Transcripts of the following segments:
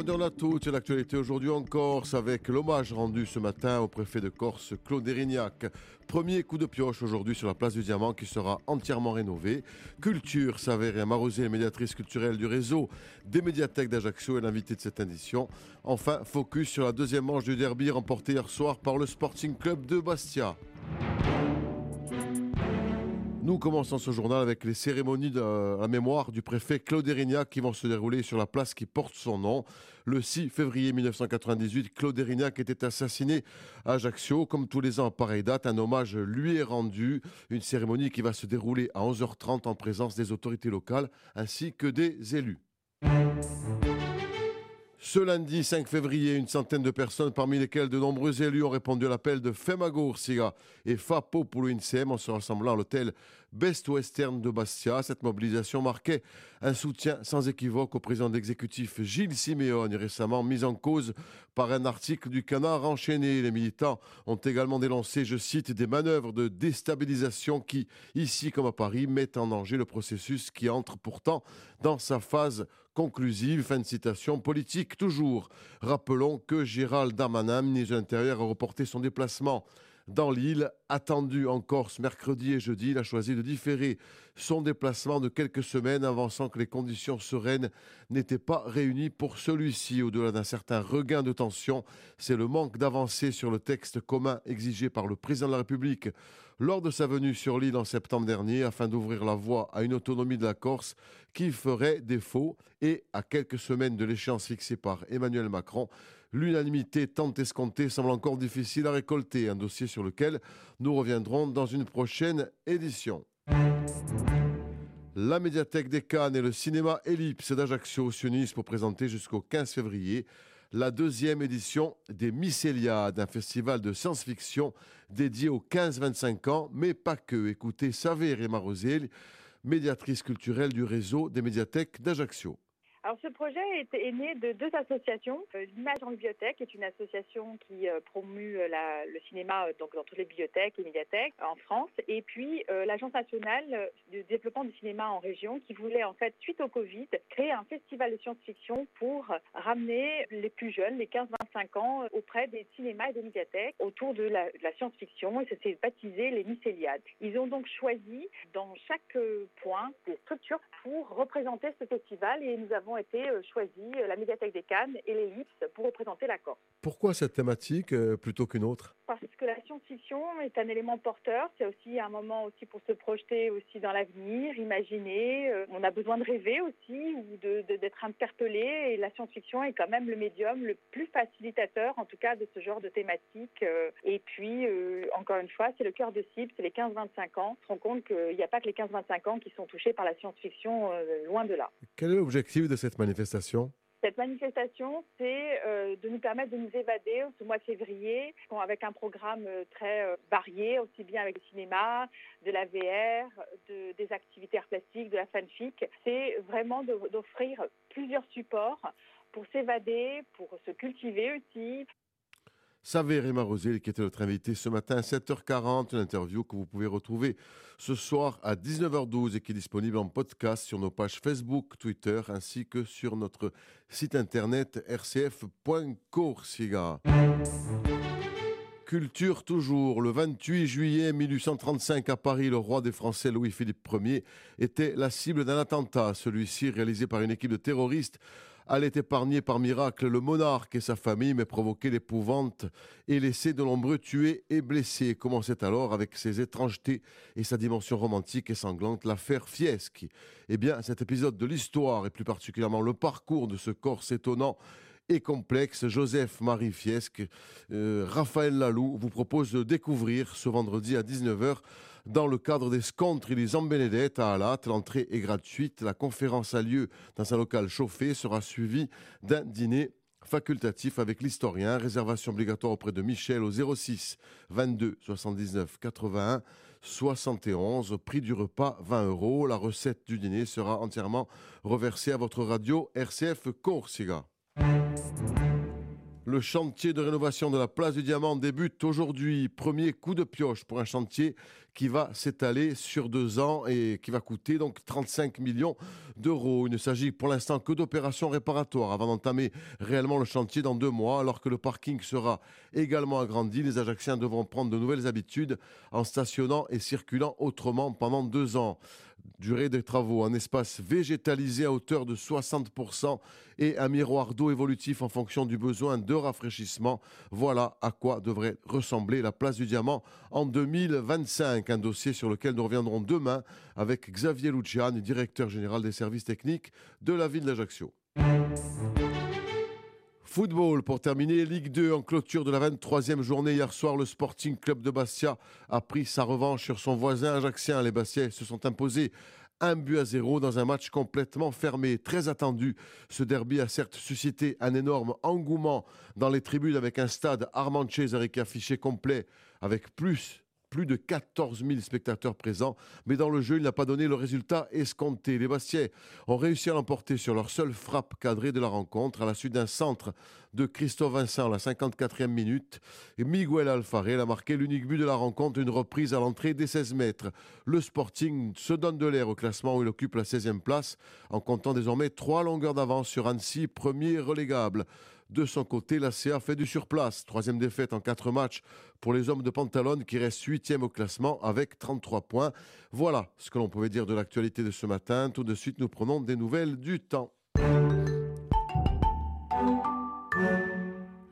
Bonjour à tous, c'est l'actualité aujourd'hui en Corse avec l'hommage rendu ce matin au préfet de Corse Claude Erignac. Premier coup de pioche aujourd'hui sur la place du Diamant qui sera entièrement rénovée. Culture s'avère et Marosé, médiatrice culturelle du réseau des médiathèques d'Ajaccio, est l'invité de cette édition. Enfin, focus sur la deuxième manche du derby remportée hier soir par le Sporting Club de Bastia. Nous commençons ce journal avec les cérémonies de la mémoire du préfet Claude Erignac qui vont se dérouler sur la place qui porte son nom. Le 6 février 1998, Claude Erignac était assassiné à Ajaccio. Comme tous les ans à pareille date, un hommage lui est rendu. Une cérémonie qui va se dérouler à 11h30 en présence des autorités locales ainsi que des élus. Ce lundi 5 février, une centaine de personnes, parmi lesquelles de nombreux élus, ont répondu à l'appel de Femagour Siga et FAPO pour l'UNCM en se rassemblant à l'hôtel Best Western de Bastia. Cette mobilisation marquait un soutien sans équivoque au président d'exécutif Gilles Siméone, récemment mis en cause par un article du Canard enchaîné. Les militants ont également dénoncé, je cite, des manœuvres de déstabilisation qui, ici comme à Paris, mettent en danger le processus qui entre pourtant dans sa phase conclusive. Fin de citation politique toujours. Rappelons que Gérald Darmanin, ministre de l'Intérieur, a reporté son déplacement dans l'île. Attendu en Corse mercredi et jeudi, il a choisi de différer son déplacement de quelques semaines, avançant que les conditions sereines n'étaient pas réunies pour celui-ci. Au-delà d'un certain regain de tension, c'est le manque d'avancée sur le texte commun exigé par le président de la République lors de sa venue sur l'île en septembre dernier afin d'ouvrir la voie à une autonomie de la Corse qui ferait défaut. Et à quelques semaines de l'échéance fixée par Emmanuel Macron, l'unanimité tant escomptée semble encore difficile à récolter, un dossier sur lequel nous reviendrons dans une prochaine édition. La médiathèque des Cannes et le cinéma Ellipse d'Ajaccio s'unissent pour présenter jusqu'au 15 février la deuxième édition des Mycéliades, un festival de science-fiction dédié aux 15-25 ans, mais pas que. Écoutez Savé Réma médiatrice culturelle du réseau des médiathèques d'Ajaccio. Alors ce projet est, né de deux associations. Euh, L'Image en bibliothèque est une association qui euh, promue euh, le cinéma donc dans toutes les bibliothèques et médiathèques en France. Et puis l'Agence nationale de développement du cinéma en région qui voulait en fait, suite au Covid, créer un festival de science-fiction pour ramener les plus jeunes, les 15-25 ans, auprès des cinémas et des médiathèques autour de la, science-fiction. Et ça s'est baptisé les Mycéliades. Ils ont donc choisi dans chaque point des structures pour représenter ce festival et nous avons été euh, choisis euh, la médiathèque des Cannes et l'Ellipse pour représenter la Corse. Pourquoi cette thématique euh, plutôt qu'une autre? Parce que la science-fiction est un élément porteur. C'est aussi un moment aussi pour se projeter aussi dans l'avenir, imaginer. on a besoin de rêver aussi ou d'être interpellé. Et la science-fiction est quand même le médium le plus facilitateur, en tout cas, de ce genre de thématique. et puis, encore une fois, c'est le cœur de cible, c'est les 15-25 ans. On se rend compte qu'il n'y a pas que les 15-25 ans qui sont touchés par la science-fiction, loin de là. Quel est l'objectif de cette manifestation cette manifestation, c'est euh, de nous permettre de nous évader ce mois de février avec un programme euh, très euh, varié, aussi bien avec le cinéma, de la VR, de, des activités artistiques, de la fanfic. C'est vraiment d'offrir plusieurs supports pour s'évader, pour se cultiver aussi. Savé Réma Rosé, qui était notre invité ce matin à 7h40, une interview que vous pouvez retrouver ce soir à 19h12 et qui est disponible en podcast sur nos pages Facebook, Twitter ainsi que sur notre site internet rcf.coursiga. Culture toujours. Le 28 juillet 1835 à Paris, le roi des Français Louis-Philippe Ier était la cible d'un attentat, celui-ci réalisé par une équipe de terroristes allait épargner par miracle le monarque et sa famille, mais provoquer l'épouvante et laisser de nombreux tués et blessés. Commençait alors, avec ses étrangetés et sa dimension romantique et sanglante, l'affaire Fieschi. Eh bien, cet épisode de l'histoire, et plus particulièrement le parcours de ce corse étonnant, et complexe. Joseph-Marie Fiesque, euh, Raphaël Lalou vous propose de découvrir ce vendredi à 19h dans le cadre des Scontri des Benedette à Alat. L'entrée est gratuite. La conférence a lieu dans un local chauffé, sera suivie d'un dîner facultatif avec l'historien. Réservation obligatoire auprès de Michel au 06 22 79 81 71. Prix du repas 20 euros. La recette du dîner sera entièrement reversée à votre radio RCF Corsica. Le chantier de rénovation de la place du Diamant débute aujourd'hui. Premier coup de pioche pour un chantier qui va s'étaler sur deux ans et qui va coûter donc 35 millions d'euros. Il ne s'agit pour l'instant que d'opérations réparatoires avant d'entamer réellement le chantier dans deux mois, alors que le parking sera également agrandi. Les Ajacciens devront prendre de nouvelles habitudes en stationnant et circulant autrement pendant deux ans durée des travaux, un espace végétalisé à hauteur de 60% et un miroir d'eau évolutif en fonction du besoin de rafraîchissement. Voilà à quoi devrait ressembler la place du Diamant en 2025. Un dossier sur lequel nous reviendrons demain avec Xavier Luciani, directeur général des services techniques de la ville d'Ajaccio. Football pour terminer, Ligue 2 en clôture de la 23e journée. Hier soir, le Sporting Club de Bastia a pris sa revanche sur son voisin ajaxien. Les Bastiais se sont imposés un but à zéro dans un match complètement fermé, très attendu. Ce derby a certes suscité un énorme engouement dans les tribunes avec un stade Armand Cesaric affiché complet avec plus plus de 14 000 spectateurs présents, mais dans le jeu, il n'a pas donné le résultat escompté. Les Bastiais ont réussi à l'emporter sur leur seule frappe cadrée de la rencontre à la suite d'un centre de Christophe Vincent à la 54e minute. Miguel Alfarel a marqué l'unique but de la rencontre, une reprise à l'entrée des 16 mètres. Le Sporting se donne de l'air au classement où il occupe la 16e place en comptant désormais trois longueurs d'avance sur Annecy, premier relégable. De son côté, la CA fait du surplace. Troisième défaite en quatre matchs pour les hommes de Pantalone qui restent huitième au classement avec 33 points. Voilà ce que l'on pouvait dire de l'actualité de ce matin. Tout de suite, nous prenons des nouvelles du temps.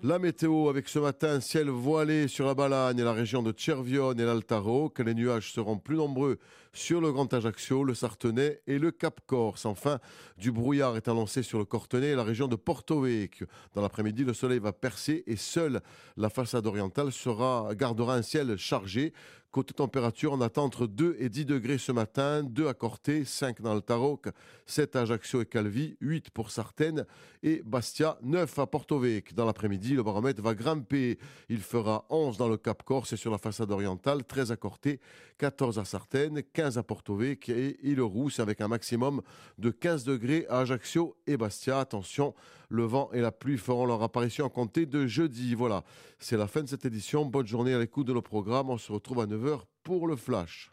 La météo avec ce matin, ciel voilé sur la Balagne et la région de Cervione et l'Altaro, que les nuages seront plus nombreux sur le Grand Ajaccio, le Sartenay et le Cap Corse. Enfin, du brouillard est annoncé sur le Cortenay et la région de Porto Vecchio. Dans l'après-midi, le soleil va percer et seule la façade orientale gardera un ciel chargé. Côté température, on attend entre 2 et 10 degrés ce matin, 2 à Corté, 5 dans le Taroc, 7 à Ajaccio et Calvi, 8 pour Sartène et Bastia, 9 à Porto. Dans l'après-midi, le baromètre va grimper. Il fera 11 dans le Cap Corse et sur la façade orientale, 13 à Corté, 14 à Sartène, 15 à Porto et Île-Rousse avec un maximum de 15 degrés à Ajaccio et Bastia. Attention, le vent et la pluie feront leur apparition en compter de jeudi. Voilà, c'est la fin de cette édition. Bonne journée à l'écoute de nos programmes. On se retrouve à 9h pour le flash.